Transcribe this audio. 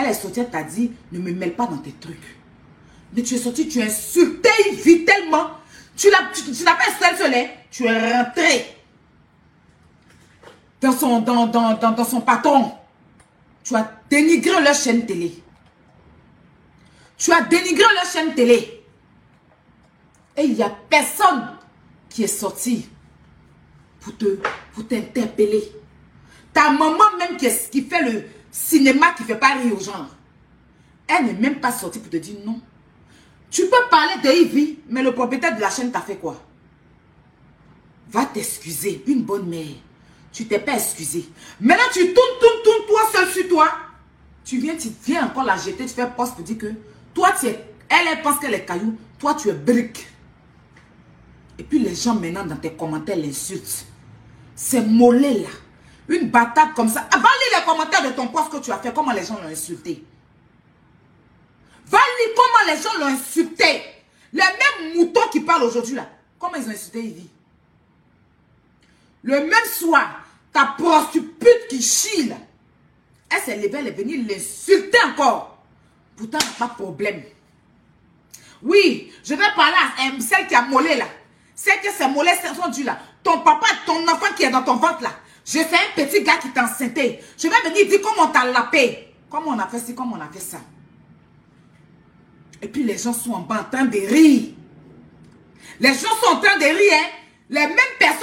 Elle est sortie, elle t'a dit, ne me mêle pas dans tes trucs. Mais tu es sorti, tu as insulté vite tellement. Tu n'as tu, pas insulté tu es rentré dans son, dans, dans, dans, dans son patron. Tu as dénigré leur chaîne télé. Tu as dénigré leur chaîne télé. Et il n'y a personne qui est sorti pour te pour t'interpeller. Ta maman même qui, qui fait le cinéma qui fait pas rire aux gens. Elle n'est même pas sortie pour te dire non. Tu peux parler de Ivy, mais le propriétaire de la chaîne t'a fait quoi? Va t'excuser, une bonne mère. Tu t'es pas excusé. Maintenant, tu tournes, tournes, tournes, toi seul sur toi. Tu viens, tu viens encore la jeter, tu fais poste pour dire que toi, tu es, elle, elle pense qu'elle est caillou, toi, tu es brique. Et puis les gens maintenant dans tes commentaires l'insultent. C'est mollet là. Une bataille comme ça. Va lire les commentaires de ton poste que tu as fait, comment les gens l'ont insulté. Va lire comment les gens l'ont insulté. Les mêmes moutons qui parlent aujourd'hui là. Comment ils ont insulté Ivy? Le même soir, ta prostituée qui chie là. Elle s'est levée, elle est venue l'insulter encore. Pourtant, pas de problème. Oui, je vais parler à celle qui a molé là. Celle que c'est mollet sont dû là. Ton papa, ton enfant qui est dans ton ventre là. Je fais un petit gars qui enceinté. Je vais venir dire comment on t'a lapé. Comment on a fait ci, comment on a fait ça. Et puis les gens sont en bas en train de rire. Les gens sont en train de rire. Hein? Les mêmes personnes